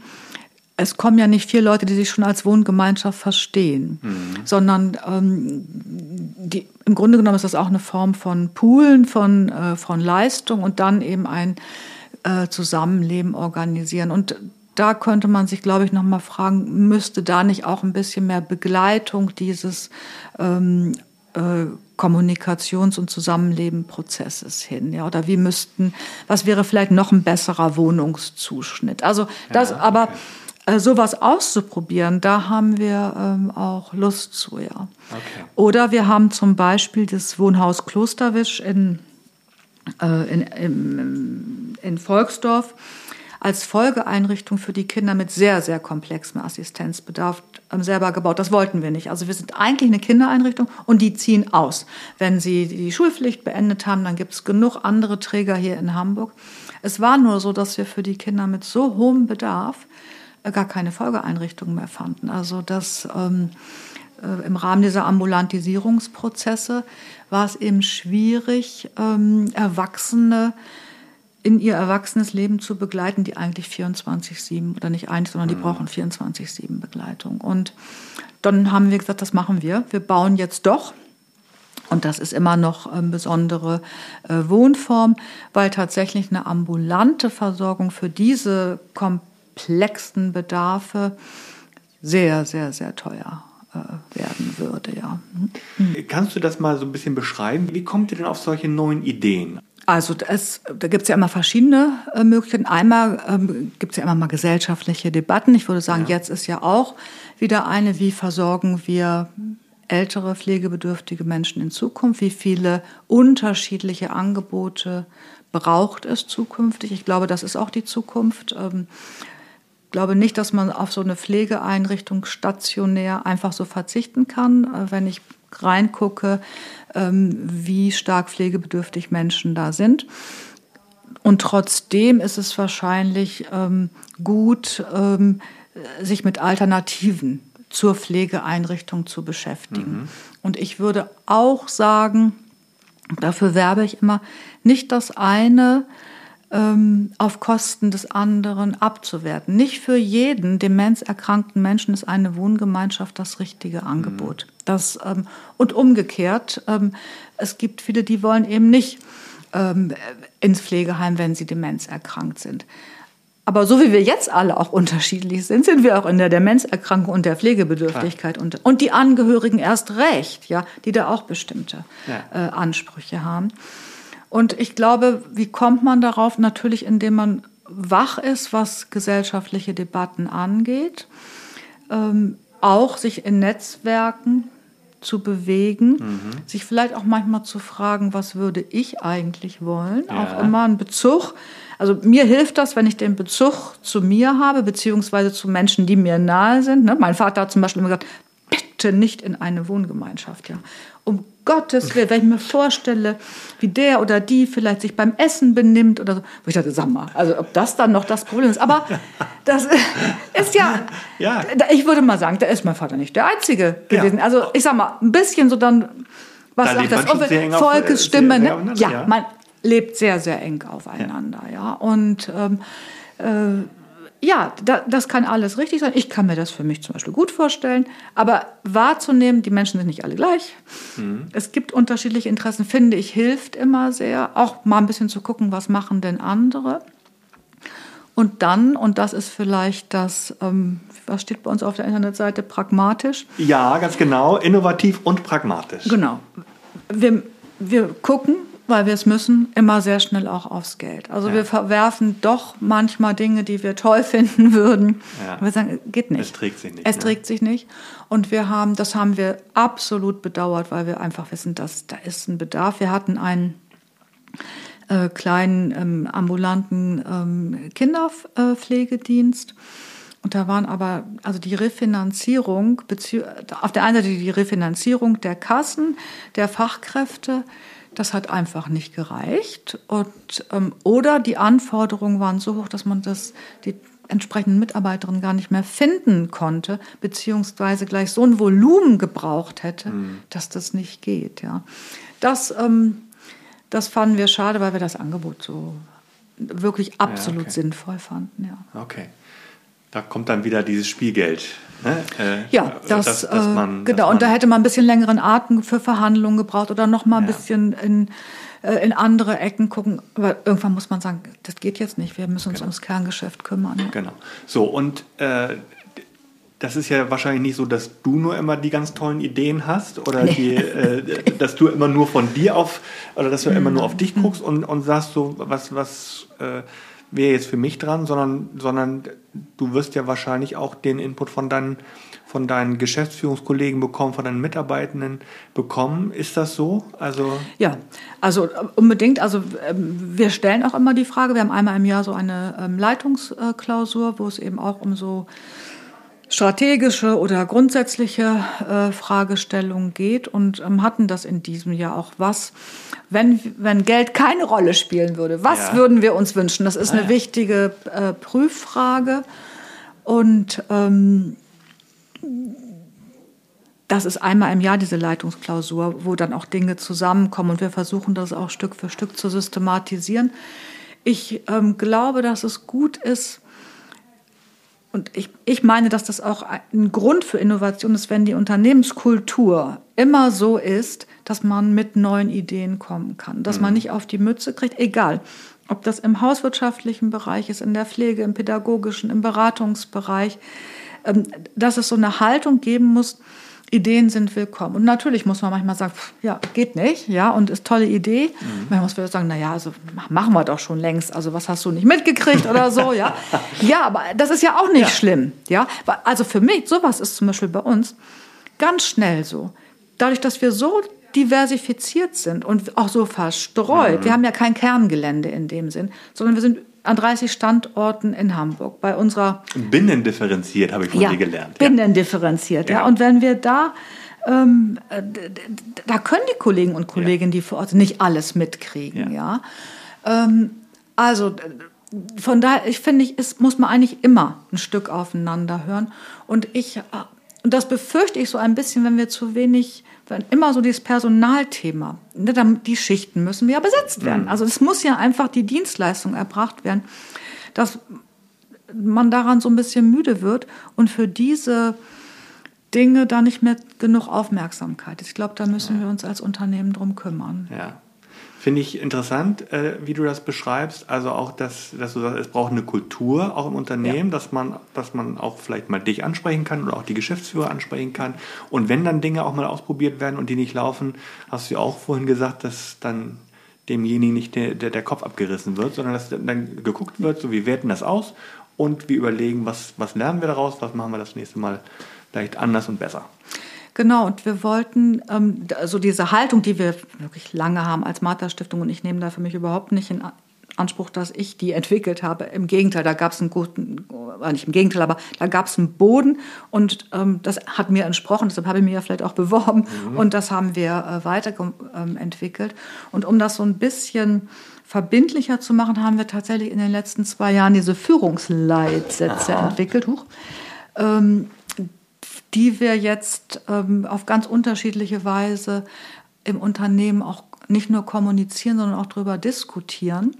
es kommen ja nicht vier Leute, die sich schon als Wohngemeinschaft verstehen, mhm. sondern ähm, die, im Grunde genommen ist das auch eine Form von Poolen, von, äh, von Leistung und dann eben ein äh, Zusammenleben organisieren. Und da könnte man sich, glaube ich, noch mal fragen, müsste da nicht auch ein bisschen mehr Begleitung dieses ähm, äh, Kommunikations- und Zusammenlebenprozesses hin, ja, oder wie müssten, was wäre vielleicht noch ein besserer Wohnungszuschnitt? Also das, ja, okay. aber äh, sowas auszuprobieren, da haben wir ähm, auch Lust zu, ja. Okay. Oder wir haben zum Beispiel das Wohnhaus Klosterwisch in, äh, in, in, in Volksdorf als Folgeeinrichtung für die Kinder mit sehr, sehr komplexem Assistenzbedarf ähm, selber gebaut. Das wollten wir nicht. Also wir sind eigentlich eine Kindereinrichtung und die ziehen aus. Wenn sie die Schulpflicht beendet haben, dann gibt es genug andere Träger hier in Hamburg. Es war nur so, dass wir für die Kinder mit so hohem Bedarf äh, gar keine Folgeeinrichtung mehr fanden. Also das ähm, äh, im Rahmen dieser Ambulantisierungsprozesse war es eben schwierig, ähm, Erwachsene in ihr erwachsenes Leben zu begleiten, die eigentlich 24-7 oder nicht eigentlich, sondern die mhm. brauchen 24-7 Begleitung. Und dann haben wir gesagt, das machen wir. Wir bauen jetzt doch. Und das ist immer noch eine besondere äh, Wohnform, weil tatsächlich eine ambulante Versorgung für diese komplexen Bedarfe sehr, sehr, sehr teuer äh, werden würde. Ja.
Mhm. Kannst du das mal so ein bisschen beschreiben? Wie kommt ihr denn auf solche neuen Ideen?
Also das, da gibt es ja immer verschiedene äh, Möglichkeiten. Einmal ähm, gibt es ja immer mal gesellschaftliche Debatten. Ich würde sagen, ja. jetzt ist ja auch wieder eine, wie versorgen wir ältere pflegebedürftige Menschen in Zukunft? Wie viele unterschiedliche Angebote braucht es zukünftig? Ich glaube, das ist auch die Zukunft. Ähm, ich glaube nicht, dass man auf so eine Pflegeeinrichtung stationär einfach so verzichten kann. Äh, wenn ich reingucke, ähm, wie stark pflegebedürftig Menschen da sind. Und trotzdem ist es wahrscheinlich ähm, gut, ähm, sich mit Alternativen zur Pflegeeinrichtung zu beschäftigen. Mhm. Und ich würde auch sagen, dafür werbe ich immer, nicht das eine ähm, auf Kosten des anderen abzuwerten. Nicht für jeden demenzerkrankten Menschen ist eine Wohngemeinschaft das richtige Angebot. Mhm. Das, ähm, und umgekehrt, ähm, es gibt viele, die wollen eben nicht ähm, ins Pflegeheim, wenn sie demenzerkrankt sind. Aber so wie wir jetzt alle auch unterschiedlich sind, sind wir auch in der Demenzerkrankung und der Pflegebedürftigkeit und, und die Angehörigen erst recht, ja, die da auch bestimmte ja. äh, Ansprüche haben. Und ich glaube, wie kommt man darauf? Natürlich, indem man wach ist, was gesellschaftliche Debatten angeht, ähm, auch sich in Netzwerken zu bewegen, mhm. sich vielleicht auch manchmal zu fragen, was würde ich eigentlich wollen? Ja. Auch immer ein Bezug. Also mir hilft das, wenn ich den Bezug zu mir habe, beziehungsweise zu Menschen, die mir nahe sind. Ne? Mein Vater hat zum Beispiel immer gesagt, bitte nicht in eine Wohngemeinschaft. Ja. Um Gottes Willen, wenn ich mir vorstelle, wie der oder die vielleicht sich beim Essen benimmt oder so, wo ich dachte, sag mal, also ob das dann noch das Problem ist. Aber das ist ja, ja. ich würde mal sagen, da ist mein Vater nicht der Einzige gewesen. Ja. Also ich sag mal, ein bisschen so dann, was da sagt das Volkesstimme, ne? ja, ja, man lebt sehr, sehr eng aufeinander, ja. Und ähm, äh, ja, da, das kann alles richtig sein. Ich kann mir das für mich zum Beispiel gut vorstellen. Aber wahrzunehmen, die Menschen sind nicht alle gleich. Mhm. Es gibt unterschiedliche Interessen, finde ich, hilft immer sehr. Auch mal ein bisschen zu gucken, was machen denn andere. Und dann, und das ist vielleicht das, ähm, was steht bei uns auf der Internetseite, pragmatisch.
Ja, ganz genau, innovativ und pragmatisch.
Genau. Wir, wir gucken, weil wir es müssen, immer sehr schnell auch aufs Geld. Also ja. wir verwerfen doch manchmal Dinge, die wir toll finden würden. Ja. Wir sagen, geht nicht.
Es trägt sich nicht.
Es ne? trägt sich nicht. Und wir haben, das haben wir absolut bedauert, weil wir einfach wissen, dass da ist ein Bedarf. Wir hatten einen äh, kleinen ähm, ambulanten ähm, Kinderpflegedienst. Und da waren aber, also die Refinanzierung, auf der einen Seite die Refinanzierung der Kassen, der Fachkräfte, das hat einfach nicht gereicht. Und, ähm, oder die Anforderungen waren so hoch, dass man das, die entsprechenden Mitarbeiterinnen gar nicht mehr finden konnte, beziehungsweise gleich so ein Volumen gebraucht hätte, mhm. dass das nicht geht. Ja. Das, ähm, das fanden wir schade, weil wir das Angebot so wirklich absolut ja, okay. sinnvoll fanden. Ja.
Okay. Da kommt dann wieder dieses Spielgeld
Ne? Äh, ja, das, dass, dass man, äh, genau. Man und da hätte man ein bisschen längeren Atem für Verhandlungen gebraucht oder noch mal ein ja. bisschen in, äh, in andere Ecken gucken. Aber irgendwann muss man sagen, das geht jetzt nicht. Wir müssen uns genau. ums Kerngeschäft kümmern.
Genau. So, und äh, das ist ja wahrscheinlich nicht so, dass du nur immer die ganz tollen Ideen hast oder nee. die, äh, dass du immer nur von dir auf oder dass du immer nur auf dich guckst und, und sagst so, was, was äh, wäre jetzt für mich dran, sondern, sondern du wirst ja wahrscheinlich auch den Input von deinen, von deinen Geschäftsführungskollegen bekommen, von deinen Mitarbeitenden bekommen. Ist das so?
Also ja, also unbedingt. Also ähm, wir stellen auch immer die Frage, wir haben einmal im Jahr so eine ähm, Leitungsklausur, wo es eben auch um so strategische oder grundsätzliche äh, Fragestellungen geht und ähm, hatten das in diesem Jahr auch. Was, wenn, wenn Geld keine Rolle spielen würde, was ja. würden wir uns wünschen? Das ist ah, eine ja. wichtige äh, Prüffrage und ähm, das ist einmal im Jahr diese Leitungsklausur, wo dann auch Dinge zusammenkommen und wir versuchen das auch Stück für Stück zu systematisieren. Ich ähm, glaube, dass es gut ist, und ich, ich meine, dass das auch ein Grund für Innovation ist, wenn die Unternehmenskultur immer so ist, dass man mit neuen Ideen kommen kann, dass man mhm. nicht auf die Mütze kriegt, egal, ob das im hauswirtschaftlichen Bereich ist, in der Pflege, im pädagogischen, im Beratungsbereich, ähm, dass es so eine Haltung geben muss, Ideen sind willkommen. Und natürlich muss man manchmal sagen, ja, geht nicht, ja, und ist tolle Idee. Mhm. Man muss wieder sagen, naja, also machen wir doch schon längst. Also was hast du nicht mitgekriegt oder so, ja. Ja, aber das ist ja auch nicht ja. schlimm, ja. Also für mich, sowas ist zum Beispiel bei uns ganz schnell so. Dadurch, dass wir so diversifiziert sind und auch so verstreut. Mhm. Wir haben ja kein Kerngelände in dem Sinn, sondern wir sind an 30 Standorten in Hamburg. Bei unserer
Binnendifferenziert habe ich von
ja,
dir gelernt.
Binnendifferenziert, ja. ja. Und wenn wir da ähm, da können die Kollegen und Kolleginnen, ja. die vor Ort sind, nicht alles mitkriegen, ja. ja? Ähm, also von daher, ich finde, es muss man eigentlich immer ein Stück aufeinander hören. Und ich, und das befürchte ich so ein bisschen, wenn wir zu wenig immer so dieses Personalthema. Ne, die Schichten müssen ja besetzt werden. Mhm. Also es muss ja einfach die Dienstleistung erbracht werden, dass man daran so ein bisschen müde wird und für diese Dinge da nicht mehr genug Aufmerksamkeit ist. Ich glaube, da müssen wir uns als Unternehmen drum kümmern.
Ja. Finde ich interessant, äh, wie du das beschreibst. Also auch, dass, dass du sagst, es braucht eine Kultur auch im Unternehmen, ja. dass, man, dass man auch vielleicht mal dich ansprechen kann oder auch die Geschäftsführer ansprechen kann. Und wenn dann Dinge auch mal ausprobiert werden und die nicht laufen, hast du ja auch vorhin gesagt, dass dann demjenigen nicht der, der, der Kopf abgerissen wird, sondern dass dann geguckt wird, so wie werten das aus und wir überlegen, was, was lernen wir daraus, was machen wir das nächste Mal vielleicht anders und besser.
Genau, und wir wollten ähm, also diese Haltung, die wir wirklich lange haben als Martha Stiftung, und ich nehme da für mich überhaupt nicht in Anspruch, dass ich die entwickelt habe. Im Gegenteil, da gab es einen guten, äh, nicht im Gegenteil, aber da gab es einen Boden und ähm, das hat mir entsprochen, deshalb habe ich mich ja vielleicht auch beworben mhm. und das haben wir äh, weiterentwickelt. Ähm, und um das so ein bisschen verbindlicher zu machen, haben wir tatsächlich in den letzten zwei Jahren diese Führungsleitsätze Aha. entwickelt. Huch. Ähm, die wir jetzt ähm, auf ganz unterschiedliche Weise im Unternehmen auch nicht nur kommunizieren, sondern auch darüber diskutieren,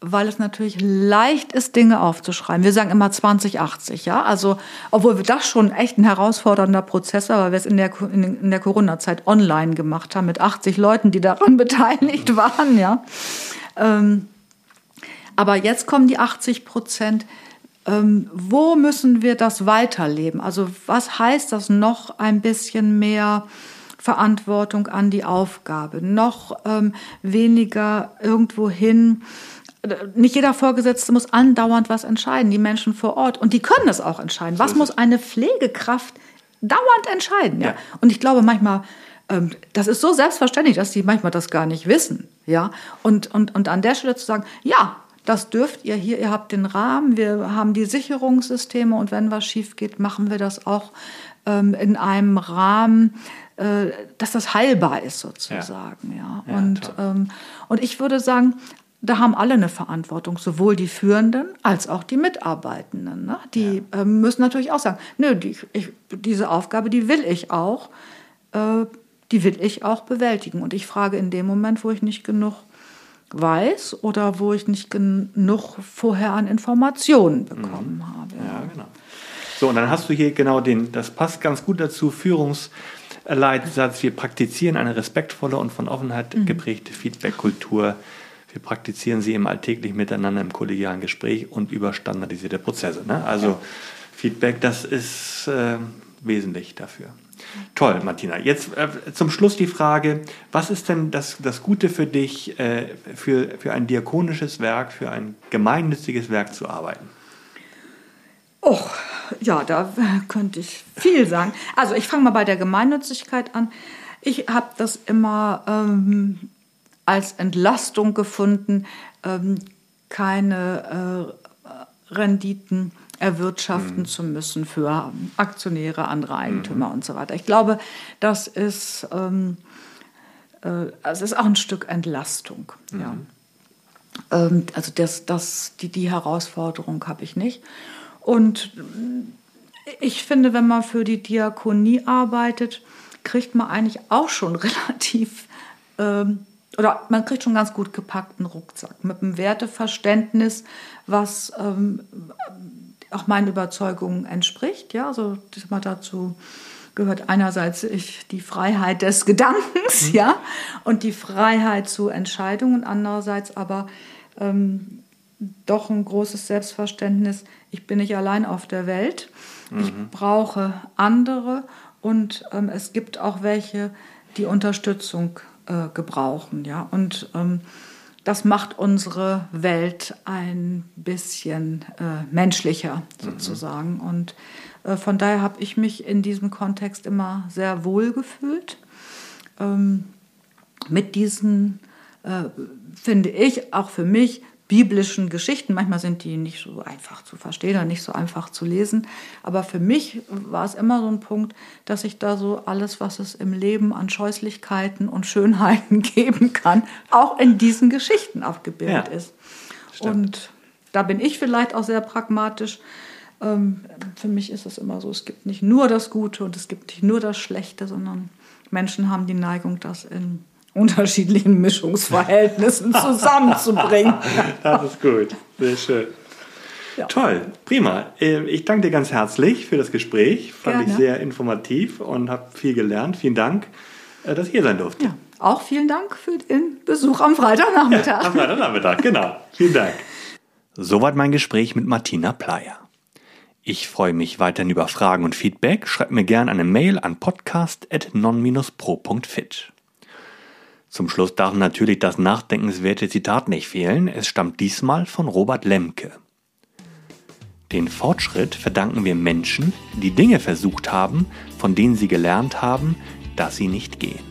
weil es natürlich leicht ist, Dinge aufzuschreiben. Wir sagen immer 2080, ja. Also, obwohl wir das schon echt ein herausfordernder Prozess war, weil wir es in der, in der Corona-Zeit online gemacht haben mit 80 Leuten, die daran beteiligt waren, ja. Ähm, aber jetzt kommen die 80 Prozent, ähm, wo müssen wir das weiterleben? Also was heißt das noch ein bisschen mehr Verantwortung an die Aufgabe, noch ähm, weniger irgendwohin. Nicht jeder Vorgesetzte muss andauernd was entscheiden, die Menschen vor Ort. Und die können es auch entscheiden. Was muss eine Pflegekraft dauernd entscheiden? Ja? ja. Und ich glaube manchmal, ähm, das ist so selbstverständlich, dass die manchmal das gar nicht wissen. Ja? Und, und, und an der Stelle zu sagen, ja, das dürft ihr hier, ihr habt den Rahmen, wir haben die Sicherungssysteme und wenn was schief geht, machen wir das auch ähm, in einem Rahmen, äh, dass das heilbar ist sozusagen. Ja. ja. und, ähm, und ich würde sagen, da haben alle eine Verantwortung, sowohl die Führenden als auch die Mitarbeitenden. Ne? Die ja. äh, müssen natürlich auch sagen, nö, die, ich, diese Aufgabe, die will ich auch, äh, die will ich auch bewältigen. Und ich frage in dem Moment, wo ich nicht genug weiß oder wo ich nicht genug vorher an Informationen bekommen mhm. habe.
Ja, genau. So, und dann hast du hier genau den, das passt ganz gut dazu, Führungsleitsatz. Wir praktizieren eine respektvolle und von Offenheit mhm. geprägte Feedback-Kultur. Wir praktizieren sie im alltäglichen Miteinander, im kollegialen Gespräch und über standardisierte Prozesse. Ne? Also ja. Feedback, das ist äh, wesentlich dafür. Toll, Martina. Jetzt äh, zum Schluss die Frage, was ist denn das, das Gute für dich, äh, für, für ein diakonisches Werk, für ein gemeinnütziges Werk zu arbeiten?
Oh, ja, da könnte ich viel sagen. Also ich fange mal bei der Gemeinnützigkeit an. Ich habe das immer ähm, als Entlastung gefunden, ähm, keine äh, Renditen erwirtschaften mhm. zu müssen für Aktionäre, andere Eigentümer mhm. und so weiter. Ich glaube, das ist, ähm, äh, es ist auch ein Stück Entlastung. Mhm. Ja. Ähm, also das, das, die, die Herausforderung habe ich nicht. Und ich finde, wenn man für die Diakonie arbeitet, kriegt man eigentlich auch schon relativ, ähm, oder man kriegt schon ganz gut gepackten Rucksack mit einem Werteverständnis, was ähm, auch meinen Überzeugungen entspricht. Ja, also mal dazu gehört einerseits ich, die Freiheit des Gedankens, mhm. ja, und die Freiheit zu Entscheidungen, andererseits aber ähm, doch ein großes Selbstverständnis, ich bin nicht allein auf der Welt, mhm. ich brauche andere und ähm, es gibt auch welche, die Unterstützung äh, gebrauchen. Ja? Und ähm, das macht unsere Welt ein bisschen äh, menschlicher sozusagen. Mhm. Und äh, von daher habe ich mich in diesem Kontext immer sehr wohl gefühlt. Ähm, mit diesen, äh, finde ich, auch für mich biblischen Geschichten. Manchmal sind die nicht so einfach zu verstehen oder nicht so einfach zu lesen. Aber für mich war es immer so ein Punkt, dass ich da so alles, was es im Leben an Scheußlichkeiten und Schönheiten geben kann, auch in diesen Geschichten abgebildet ja, ist. Stimmt. Und da bin ich vielleicht auch sehr pragmatisch. Ähm, für mich ist es immer so, es gibt nicht nur das Gute und es gibt nicht nur das Schlechte, sondern Menschen haben die Neigung, das in unterschiedlichen Mischungsverhältnissen zusammenzubringen.
das ist gut, sehr schön. Ja. Toll, prima. Äh, ich danke dir ganz herzlich für das Gespräch. Fand Gerne. ich sehr informativ und habe viel gelernt. Vielen Dank, äh, dass ich hier sein durfte. Ja,
auch vielen Dank für den Besuch am Freitagnachmittag. Ja,
am Freitagnachmittag, genau. Vielen Dank. Soweit mein Gespräch mit Martina Pleyer. Ich freue mich weiterhin über Fragen und Feedback. Schreibt mir gerne eine Mail an podcast.non-pro.fit. Zum Schluss darf natürlich das nachdenkenswerte Zitat nicht fehlen. Es stammt diesmal von Robert Lemke. Den Fortschritt verdanken wir Menschen, die Dinge versucht haben, von denen sie gelernt haben, dass sie nicht gehen.